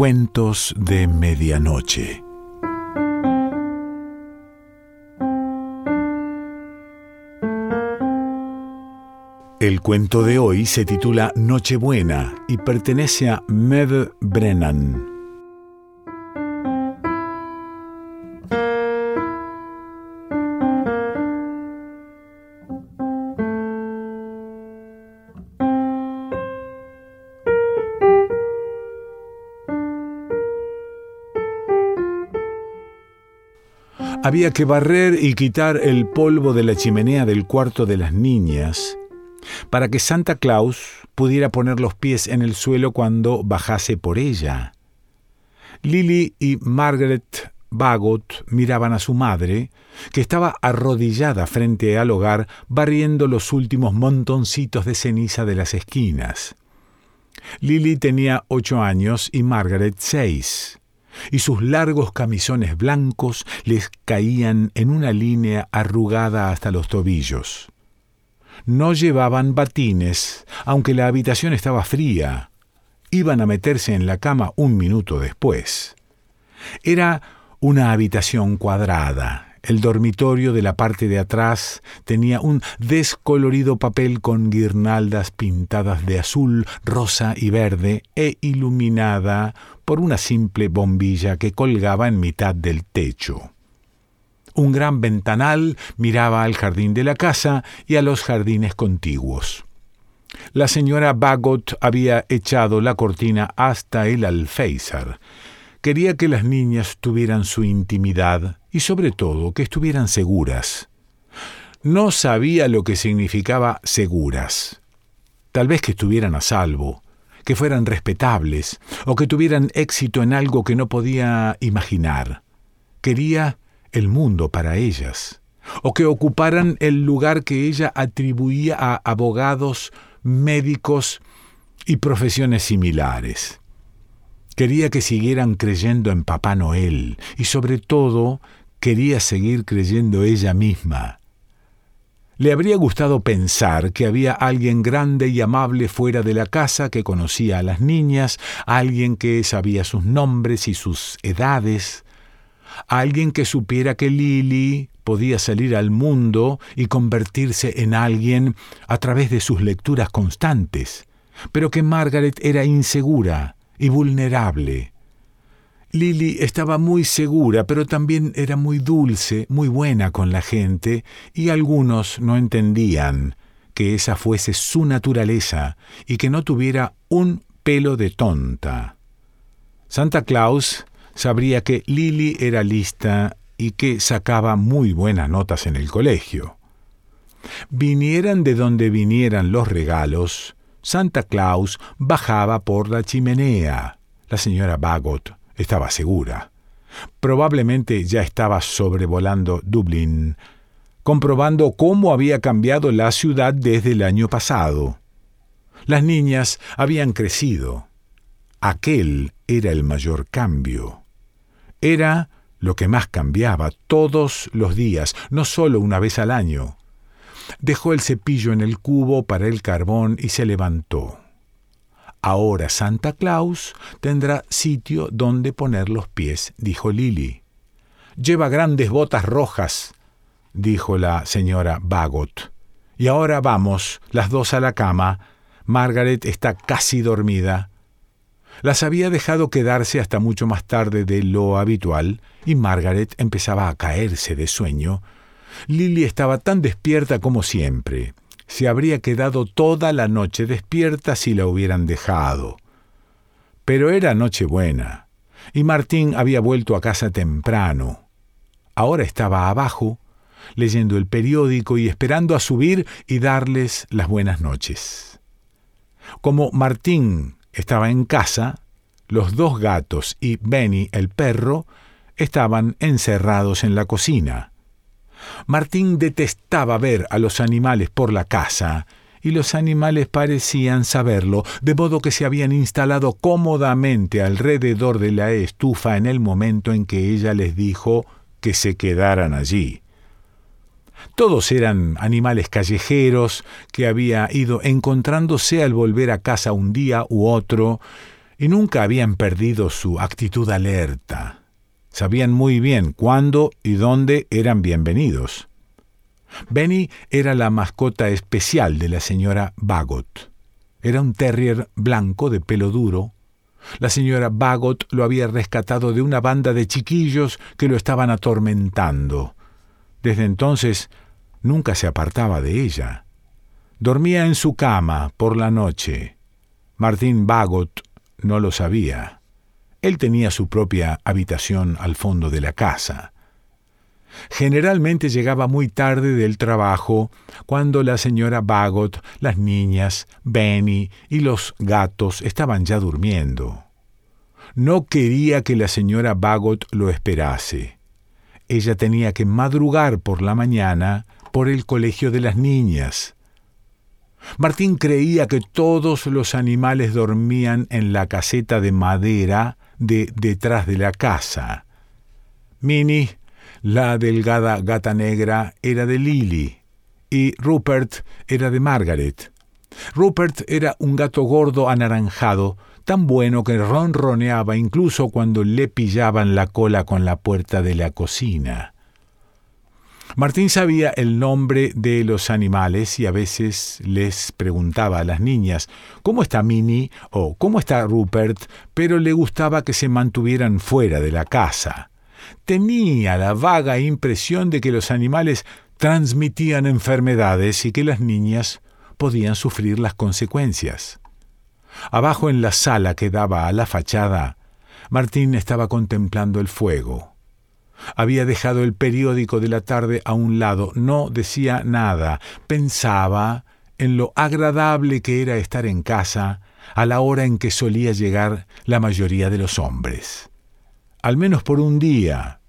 Cuentos de Medianoche. El cuento de hoy se titula Nochebuena y pertenece a Mev Brennan. Había que barrer y quitar el polvo de la chimenea del cuarto de las niñas para que Santa Claus pudiera poner los pies en el suelo cuando bajase por ella. Lily y Margaret Bagot miraban a su madre, que estaba arrodillada frente al hogar barriendo los últimos montoncitos de ceniza de las esquinas. Lily tenía ocho años y Margaret seis y sus largos camisones blancos les caían en una línea arrugada hasta los tobillos. No llevaban batines, aunque la habitación estaba fría. Iban a meterse en la cama un minuto después. Era una habitación cuadrada. El dormitorio de la parte de atrás tenía un descolorido papel con guirnaldas pintadas de azul, rosa y verde e iluminada por una simple bombilla que colgaba en mitad del techo. Un gran ventanal miraba al jardín de la casa y a los jardines contiguos. La señora Bagot había echado la cortina hasta el alféizar. Quería que las niñas tuvieran su intimidad y sobre todo que estuvieran seguras. No sabía lo que significaba seguras. Tal vez que estuvieran a salvo, que fueran respetables o que tuvieran éxito en algo que no podía imaginar. Quería el mundo para ellas, o que ocuparan el lugar que ella atribuía a abogados, médicos y profesiones similares. Quería que siguieran creyendo en Papá Noel y sobre todo quería seguir creyendo ella misma. Le habría gustado pensar que había alguien grande y amable fuera de la casa que conocía a las niñas, alguien que sabía sus nombres y sus edades, alguien que supiera que Lily podía salir al mundo y convertirse en alguien a través de sus lecturas constantes, pero que Margaret era insegura y vulnerable. Lily estaba muy segura, pero también era muy dulce, muy buena con la gente, y algunos no entendían que esa fuese su naturaleza y que no tuviera un pelo de tonta. Santa Claus sabría que Lily era lista y que sacaba muy buenas notas en el colegio. Vinieran de donde vinieran los regalos, Santa Claus bajaba por la chimenea. La señora Bagot estaba segura. Probablemente ya estaba sobrevolando Dublín, comprobando cómo había cambiado la ciudad desde el año pasado. Las niñas habían crecido. Aquel era el mayor cambio. Era lo que más cambiaba todos los días, no solo una vez al año. Dejó el cepillo en el cubo para el carbón y se levantó. Ahora Santa Claus tendrá sitio donde poner los pies, dijo Lily. Lleva grandes botas rojas, dijo la señora Bagot. Y ahora vamos, las dos a la cama. Margaret está casi dormida. Las había dejado quedarse hasta mucho más tarde de lo habitual, y Margaret empezaba a caerse de sueño. Lily estaba tan despierta como siempre se habría quedado toda la noche despierta si la hubieran dejado. Pero era Nochebuena, y Martín había vuelto a casa temprano. Ahora estaba abajo, leyendo el periódico y esperando a subir y darles las buenas noches. Como Martín estaba en casa, los dos gatos y Benny el perro estaban encerrados en la cocina. Martín detestaba ver a los animales por la casa, y los animales parecían saberlo, de modo que se habían instalado cómodamente alrededor de la estufa en el momento en que ella les dijo que se quedaran allí. Todos eran animales callejeros que había ido encontrándose al volver a casa un día u otro, y nunca habían perdido su actitud alerta. Sabían muy bien cuándo y dónde eran bienvenidos. Benny era la mascota especial de la señora Bagot. Era un terrier blanco de pelo duro. La señora Bagot lo había rescatado de una banda de chiquillos que lo estaban atormentando. Desde entonces nunca se apartaba de ella. Dormía en su cama por la noche. Martín Bagot no lo sabía. Él tenía su propia habitación al fondo de la casa. Generalmente llegaba muy tarde del trabajo, cuando la señora Bagot, las niñas, Benny y los gatos estaban ya durmiendo. No quería que la señora Bagot lo esperase. Ella tenía que madrugar por la mañana por el colegio de las niñas. Martín creía que todos los animales dormían en la caseta de madera de detrás de la casa. Minnie, la delgada gata negra, era de Lily y Rupert era de Margaret. Rupert era un gato gordo anaranjado, tan bueno que ronroneaba incluso cuando le pillaban la cola con la puerta de la cocina. Martín sabía el nombre de los animales y a veces les preguntaba a las niñas ¿Cómo está Minnie? o ¿Cómo está Rupert? pero le gustaba que se mantuvieran fuera de la casa. Tenía la vaga impresión de que los animales transmitían enfermedades y que las niñas podían sufrir las consecuencias. Abajo en la sala que daba a la fachada, Martín estaba contemplando el fuego. Había dejado el periódico de la tarde a un lado, no decía nada, pensaba en lo agradable que era estar en casa a la hora en que solía llegar la mayoría de los hombres. Al menos por un día.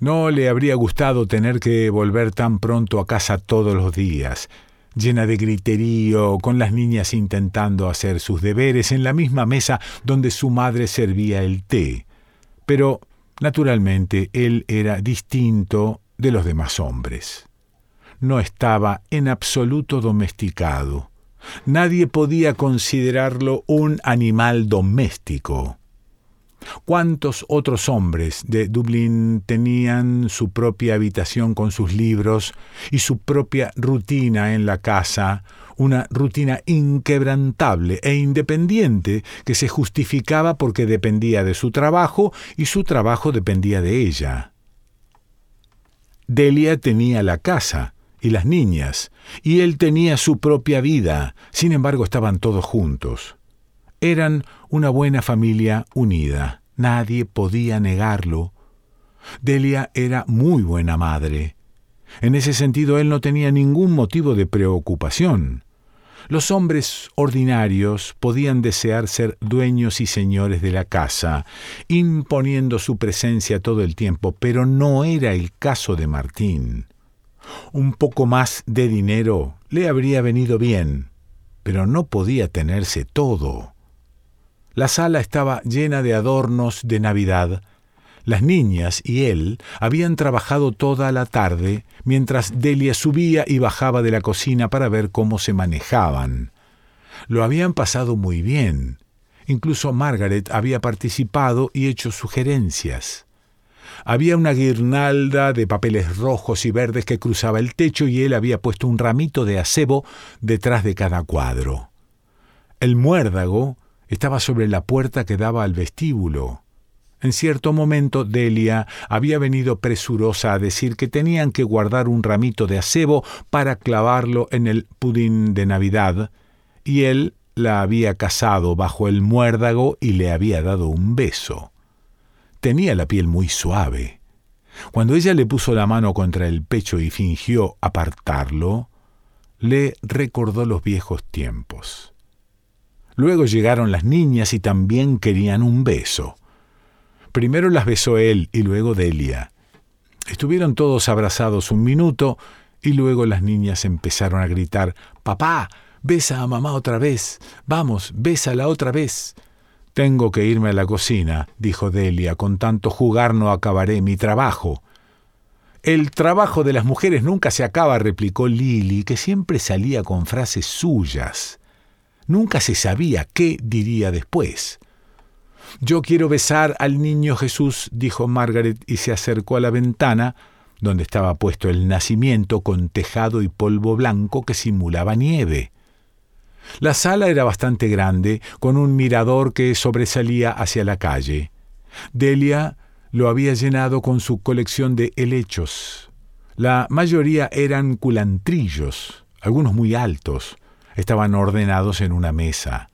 No le habría gustado tener que volver tan pronto a casa todos los días, llena de griterío, con las niñas intentando hacer sus deberes en la misma mesa donde su madre servía el té. Pero Naturalmente, él era distinto de los demás hombres. No estaba en absoluto domesticado. Nadie podía considerarlo un animal doméstico. ¿Cuántos otros hombres de Dublín tenían su propia habitación con sus libros y su propia rutina en la casa, una rutina inquebrantable e independiente que se justificaba porque dependía de su trabajo y su trabajo dependía de ella. Delia tenía la casa y las niñas, y él tenía su propia vida, sin embargo estaban todos juntos. Eran una buena familia unida, nadie podía negarlo. Delia era muy buena madre. En ese sentido él no tenía ningún motivo de preocupación. Los hombres ordinarios podían desear ser dueños y señores de la casa, imponiendo su presencia todo el tiempo, pero no era el caso de Martín. Un poco más de dinero le habría venido bien, pero no podía tenerse todo. La sala estaba llena de adornos de Navidad, las niñas y él habían trabajado toda la tarde mientras Delia subía y bajaba de la cocina para ver cómo se manejaban. Lo habían pasado muy bien. Incluso Margaret había participado y hecho sugerencias. Había una guirnalda de papeles rojos y verdes que cruzaba el techo y él había puesto un ramito de acebo detrás de cada cuadro. El muérdago estaba sobre la puerta que daba al vestíbulo. En cierto momento Delia había venido presurosa a decir que tenían que guardar un ramito de acebo para clavarlo en el pudín de Navidad, y él la había casado bajo el muérdago y le había dado un beso. Tenía la piel muy suave. Cuando ella le puso la mano contra el pecho y fingió apartarlo, le recordó los viejos tiempos. Luego llegaron las niñas y también querían un beso. Primero las besó él y luego Delia. Estuvieron todos abrazados un minuto y luego las niñas empezaron a gritar Papá, besa a mamá otra vez. Vamos, bésala otra vez. Tengo que irme a la cocina, dijo Delia, con tanto jugar no acabaré mi trabajo. El trabajo de las mujeres nunca se acaba, replicó Lily, que siempre salía con frases suyas. Nunca se sabía qué diría después. Yo quiero besar al niño Jesús, dijo Margaret y se acercó a la ventana, donde estaba puesto el nacimiento con tejado y polvo blanco que simulaba nieve. La sala era bastante grande, con un mirador que sobresalía hacia la calle. Delia lo había llenado con su colección de helechos. La mayoría eran culantrillos, algunos muy altos. Estaban ordenados en una mesa.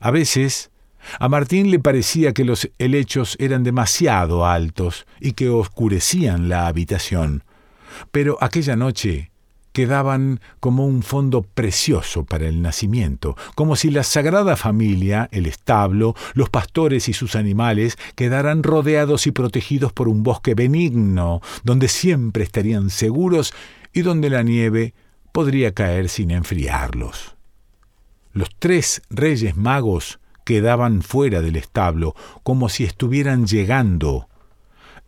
A veces, a Martín le parecía que los helechos eran demasiado altos y que oscurecían la habitación. Pero aquella noche quedaban como un fondo precioso para el nacimiento, como si la Sagrada Familia, el establo, los pastores y sus animales quedaran rodeados y protegidos por un bosque benigno, donde siempre estarían seguros y donde la nieve podría caer sin enfriarlos. Los tres reyes magos quedaban fuera del establo, como si estuvieran llegando.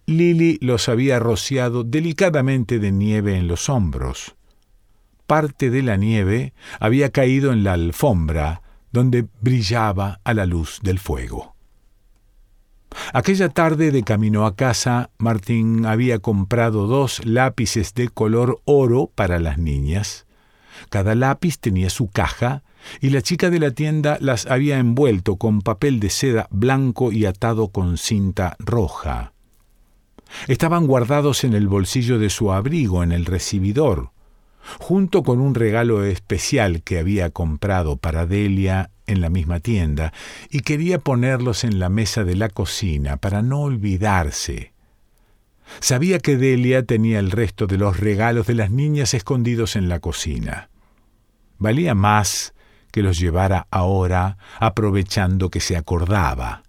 Lily los había rociado delicadamente de nieve en los hombros parte de la nieve había caído en la alfombra, donde brillaba a la luz del fuego. Aquella tarde de camino a casa, Martín había comprado dos lápices de color oro para las niñas. Cada lápiz tenía su caja y la chica de la tienda las había envuelto con papel de seda blanco y atado con cinta roja. Estaban guardados en el bolsillo de su abrigo en el recibidor junto con un regalo especial que había comprado para Delia en la misma tienda, y quería ponerlos en la mesa de la cocina para no olvidarse. Sabía que Delia tenía el resto de los regalos de las niñas escondidos en la cocina. Valía más que los llevara ahora, aprovechando que se acordaba.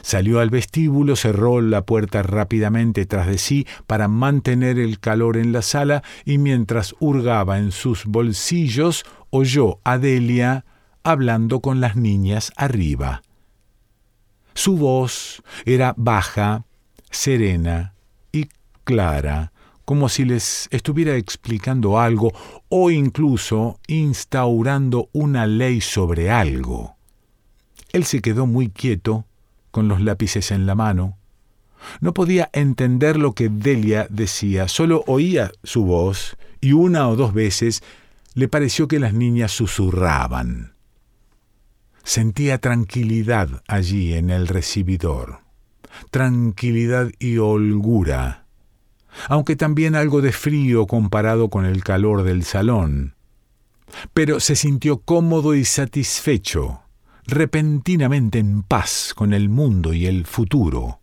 Salió al vestíbulo, cerró la puerta rápidamente tras de sí para mantener el calor en la sala y mientras hurgaba en sus bolsillos oyó a Delia hablando con las niñas arriba. Su voz era baja, serena y clara, como si les estuviera explicando algo o incluso instaurando una ley sobre algo. Él se quedó muy quieto, con los lápices en la mano. No podía entender lo que Delia decía, solo oía su voz y una o dos veces le pareció que las niñas susurraban. Sentía tranquilidad allí en el recibidor, tranquilidad y holgura, aunque también algo de frío comparado con el calor del salón. Pero se sintió cómodo y satisfecho repentinamente en paz con el mundo y el futuro.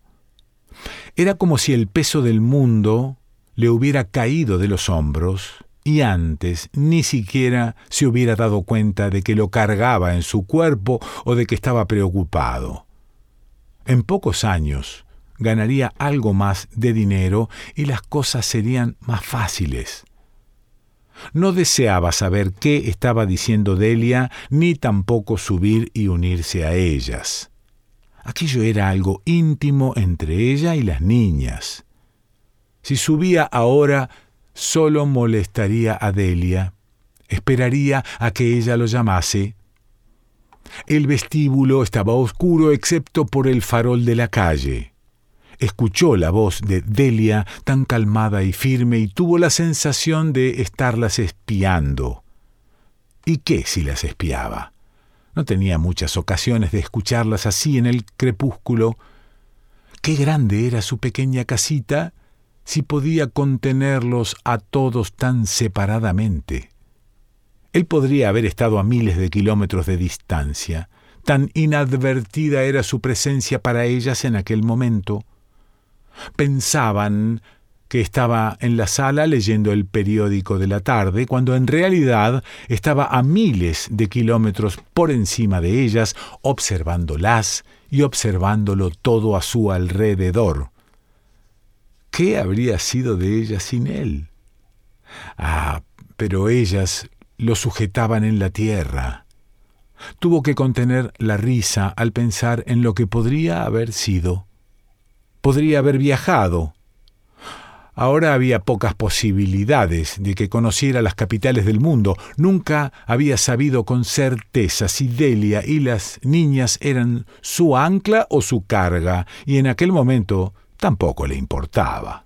Era como si el peso del mundo le hubiera caído de los hombros y antes ni siquiera se hubiera dado cuenta de que lo cargaba en su cuerpo o de que estaba preocupado. En pocos años ganaría algo más de dinero y las cosas serían más fáciles. No deseaba saber qué estaba diciendo Delia, ni tampoco subir y unirse a ellas. Aquello era algo íntimo entre ella y las niñas. Si subía ahora, solo molestaría a Delia. Esperaría a que ella lo llamase. El vestíbulo estaba oscuro excepto por el farol de la calle escuchó la voz de Delia tan calmada y firme y tuvo la sensación de estarlas espiando. ¿Y qué si las espiaba? No tenía muchas ocasiones de escucharlas así en el crepúsculo. Qué grande era su pequeña casita si podía contenerlos a todos tan separadamente. Él podría haber estado a miles de kilómetros de distancia. Tan inadvertida era su presencia para ellas en aquel momento. Pensaban que estaba en la sala leyendo el periódico de la tarde, cuando en realidad estaba a miles de kilómetros por encima de ellas, observándolas y observándolo todo a su alrededor. ¿Qué habría sido de ellas sin él? Ah, pero ellas lo sujetaban en la tierra. Tuvo que contener la risa al pensar en lo que podría haber sido podría haber viajado. Ahora había pocas posibilidades de que conociera las capitales del mundo. Nunca había sabido con certeza si Delia y las niñas eran su ancla o su carga, y en aquel momento tampoco le importaba.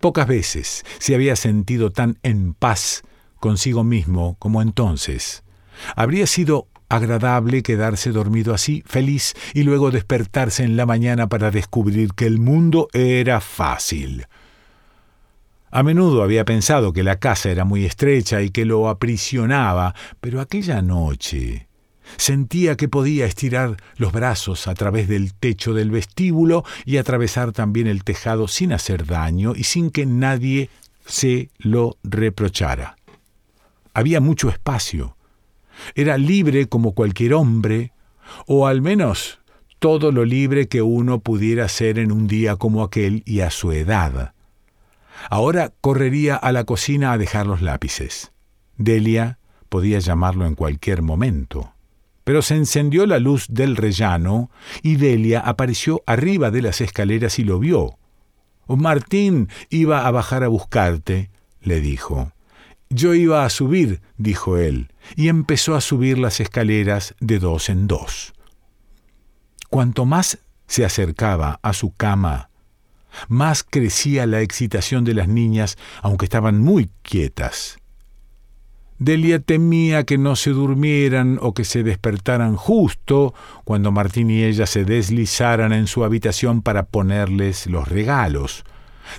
Pocas veces se había sentido tan en paz consigo mismo como entonces. Habría sido agradable quedarse dormido así, feliz, y luego despertarse en la mañana para descubrir que el mundo era fácil. A menudo había pensado que la casa era muy estrecha y que lo aprisionaba, pero aquella noche sentía que podía estirar los brazos a través del techo del vestíbulo y atravesar también el tejado sin hacer daño y sin que nadie se lo reprochara. Había mucho espacio. Era libre como cualquier hombre, o al menos todo lo libre que uno pudiera ser en un día como aquel y a su edad. Ahora correría a la cocina a dejar los lápices. Delia podía llamarlo en cualquier momento. Pero se encendió la luz del rellano y Delia apareció arriba de las escaleras y lo vio. Martín iba a bajar a buscarte, le dijo. Yo iba a subir, dijo él, y empezó a subir las escaleras de dos en dos. Cuanto más se acercaba a su cama, más crecía la excitación de las niñas, aunque estaban muy quietas. Delia temía que no se durmieran o que se despertaran justo cuando Martín y ella se deslizaran en su habitación para ponerles los regalos.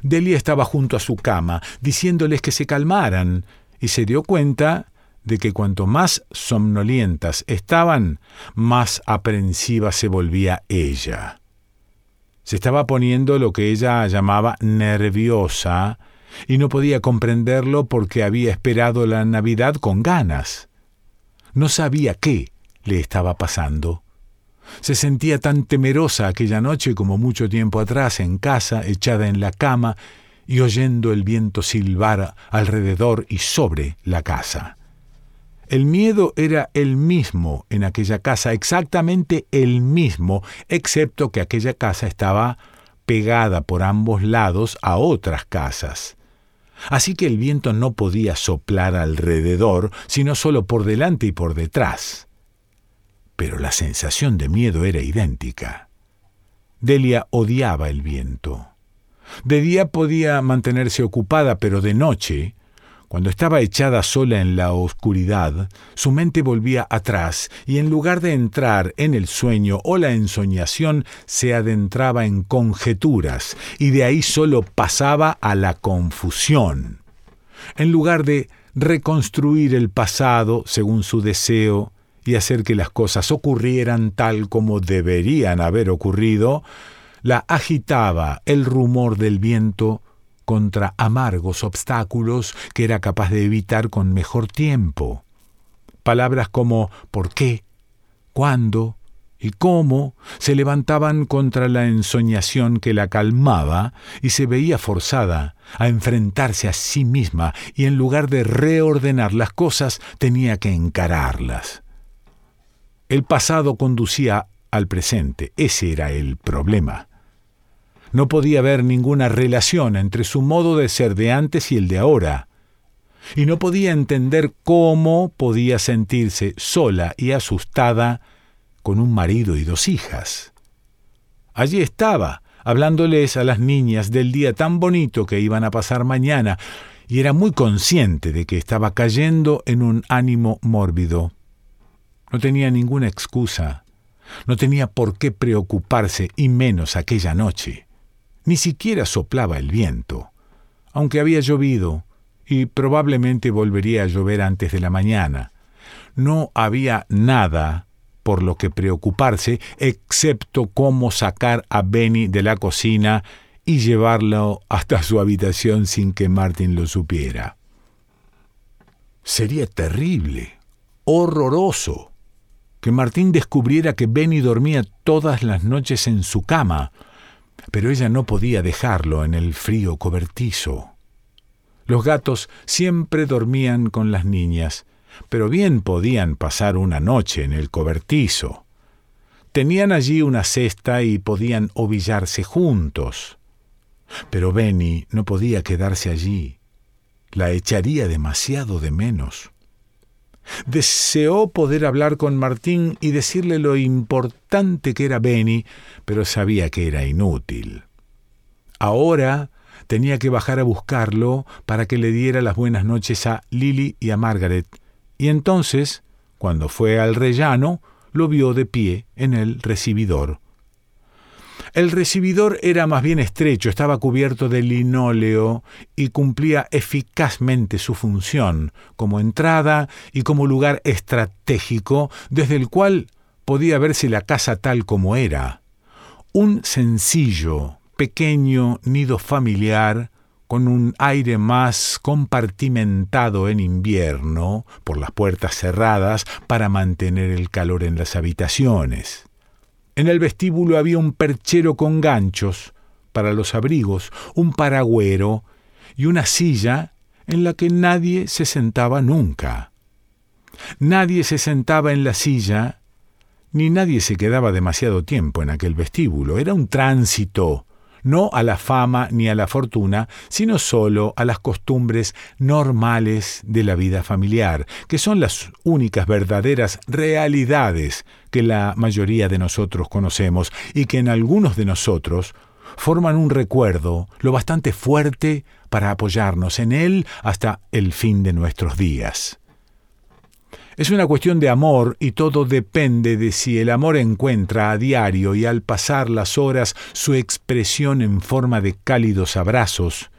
Delia estaba junto a su cama, diciéndoles que se calmaran, y se dio cuenta de que cuanto más somnolientas estaban, más aprensiva se volvía ella. Se estaba poniendo lo que ella llamaba nerviosa y no podía comprenderlo porque había esperado la Navidad con ganas. No sabía qué le estaba pasando. Se sentía tan temerosa aquella noche como mucho tiempo atrás en casa, echada en la cama y oyendo el viento silbar alrededor y sobre la casa. El miedo era el mismo en aquella casa, exactamente el mismo, excepto que aquella casa estaba pegada por ambos lados a otras casas. Así que el viento no podía soplar alrededor, sino solo por delante y por detrás. Pero la sensación de miedo era idéntica. Delia odiaba el viento. De día podía mantenerse ocupada, pero de noche cuando estaba echada sola en la oscuridad, su mente volvía atrás y en lugar de entrar en el sueño o la ensoñación, se adentraba en conjeturas y de ahí solo pasaba a la confusión. En lugar de reconstruir el pasado según su deseo y hacer que las cosas ocurrieran tal como deberían haber ocurrido, la agitaba el rumor del viento contra amargos obstáculos que era capaz de evitar con mejor tiempo. Palabras como ¿por qué? ¿cuándo? y cómo se levantaban contra la ensoñación que la calmaba y se veía forzada a enfrentarse a sí misma y en lugar de reordenar las cosas tenía que encararlas. El pasado conducía al presente, ese era el problema. No podía haber ninguna relación entre su modo de ser de antes y el de ahora. Y no podía entender cómo podía sentirse sola y asustada con un marido y dos hijas. Allí estaba, hablándoles a las niñas del día tan bonito que iban a pasar mañana, y era muy consciente de que estaba cayendo en un ánimo mórbido. No tenía ninguna excusa, no tenía por qué preocuparse, y menos aquella noche. Ni siquiera soplaba el viento, aunque había llovido y probablemente volvería a llover antes de la mañana. No había nada por lo que preocuparse, excepto cómo sacar a Benny de la cocina y llevarlo hasta su habitación sin que Martin lo supiera. Sería terrible, horroroso, que Martín descubriera que Benny dormía todas las noches en su cama, pero ella no podía dejarlo en el frío cobertizo. Los gatos siempre dormían con las niñas, pero bien podían pasar una noche en el cobertizo. Tenían allí una cesta y podían ovillarse juntos. Pero Benny no podía quedarse allí. La echaría demasiado de menos. Deseó poder hablar con Martín y decirle lo importante que era Benny, pero sabía que era inútil. Ahora tenía que bajar a buscarlo para que le diera las buenas noches a Lily y a Margaret, y entonces, cuando fue al rellano, lo vio de pie en el recibidor. El recibidor era más bien estrecho, estaba cubierto de linóleo y cumplía eficazmente su función como entrada y como lugar estratégico desde el cual podía verse la casa tal como era. Un sencillo, pequeño nido familiar con un aire más compartimentado en invierno, por las puertas cerradas, para mantener el calor en las habitaciones. En el vestíbulo había un perchero con ganchos para los abrigos, un paragüero y una silla en la que nadie se sentaba nunca. Nadie se sentaba en la silla, ni nadie se quedaba demasiado tiempo en aquel vestíbulo. Era un tránsito, no a la fama ni a la fortuna, sino solo a las costumbres normales de la vida familiar, que son las únicas verdaderas realidades que la mayoría de nosotros conocemos y que en algunos de nosotros forman un recuerdo lo bastante fuerte para apoyarnos en él hasta el fin de nuestros días. Es una cuestión de amor y todo depende de si el amor encuentra a diario y al pasar las horas su expresión en forma de cálidos abrazos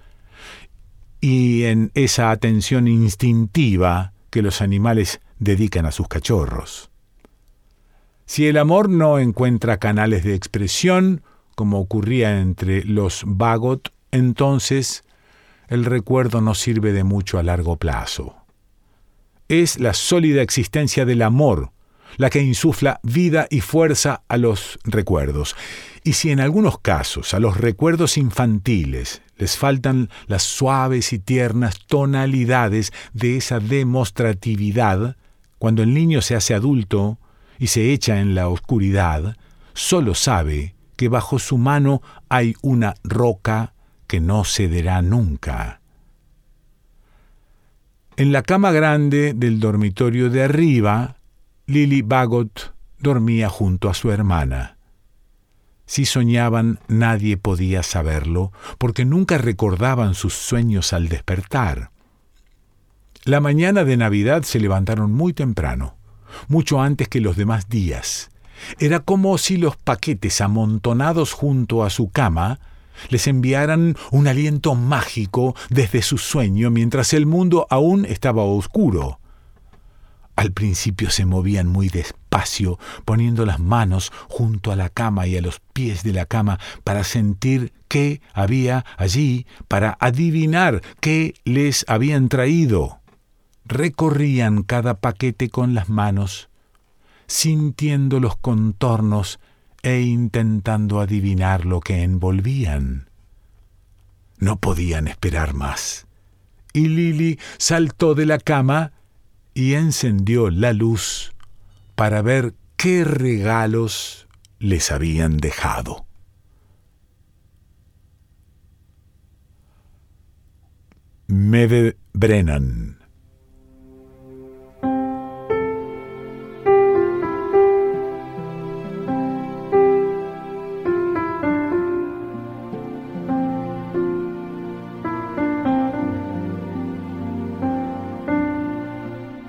y en esa atención instintiva que los animales dedican a sus cachorros. Si el amor no encuentra canales de expresión, como ocurría entre los Bagot, entonces el recuerdo no sirve de mucho a largo plazo es la sólida existencia del amor, la que insufla vida y fuerza a los recuerdos. Y si en algunos casos a los recuerdos infantiles les faltan las suaves y tiernas tonalidades de esa demostratividad, cuando el niño se hace adulto y se echa en la oscuridad, solo sabe que bajo su mano hay una roca que no cederá nunca. En la cama grande del dormitorio de arriba, Lily Bagot dormía junto a su hermana. Si soñaban, nadie podía saberlo, porque nunca recordaban sus sueños al despertar. La mañana de Navidad se levantaron muy temprano, mucho antes que los demás días. Era como si los paquetes amontonados junto a su cama les enviaran un aliento mágico desde su sueño mientras el mundo aún estaba oscuro. Al principio se movían muy despacio, poniendo las manos junto a la cama y a los pies de la cama para sentir qué había allí, para adivinar qué les habían traído. Recorrían cada paquete con las manos, sintiendo los contornos e intentando adivinar lo que envolvían. No podían esperar más. Y Lily saltó de la cama y encendió la luz para ver qué regalos les habían dejado. Meve Brennan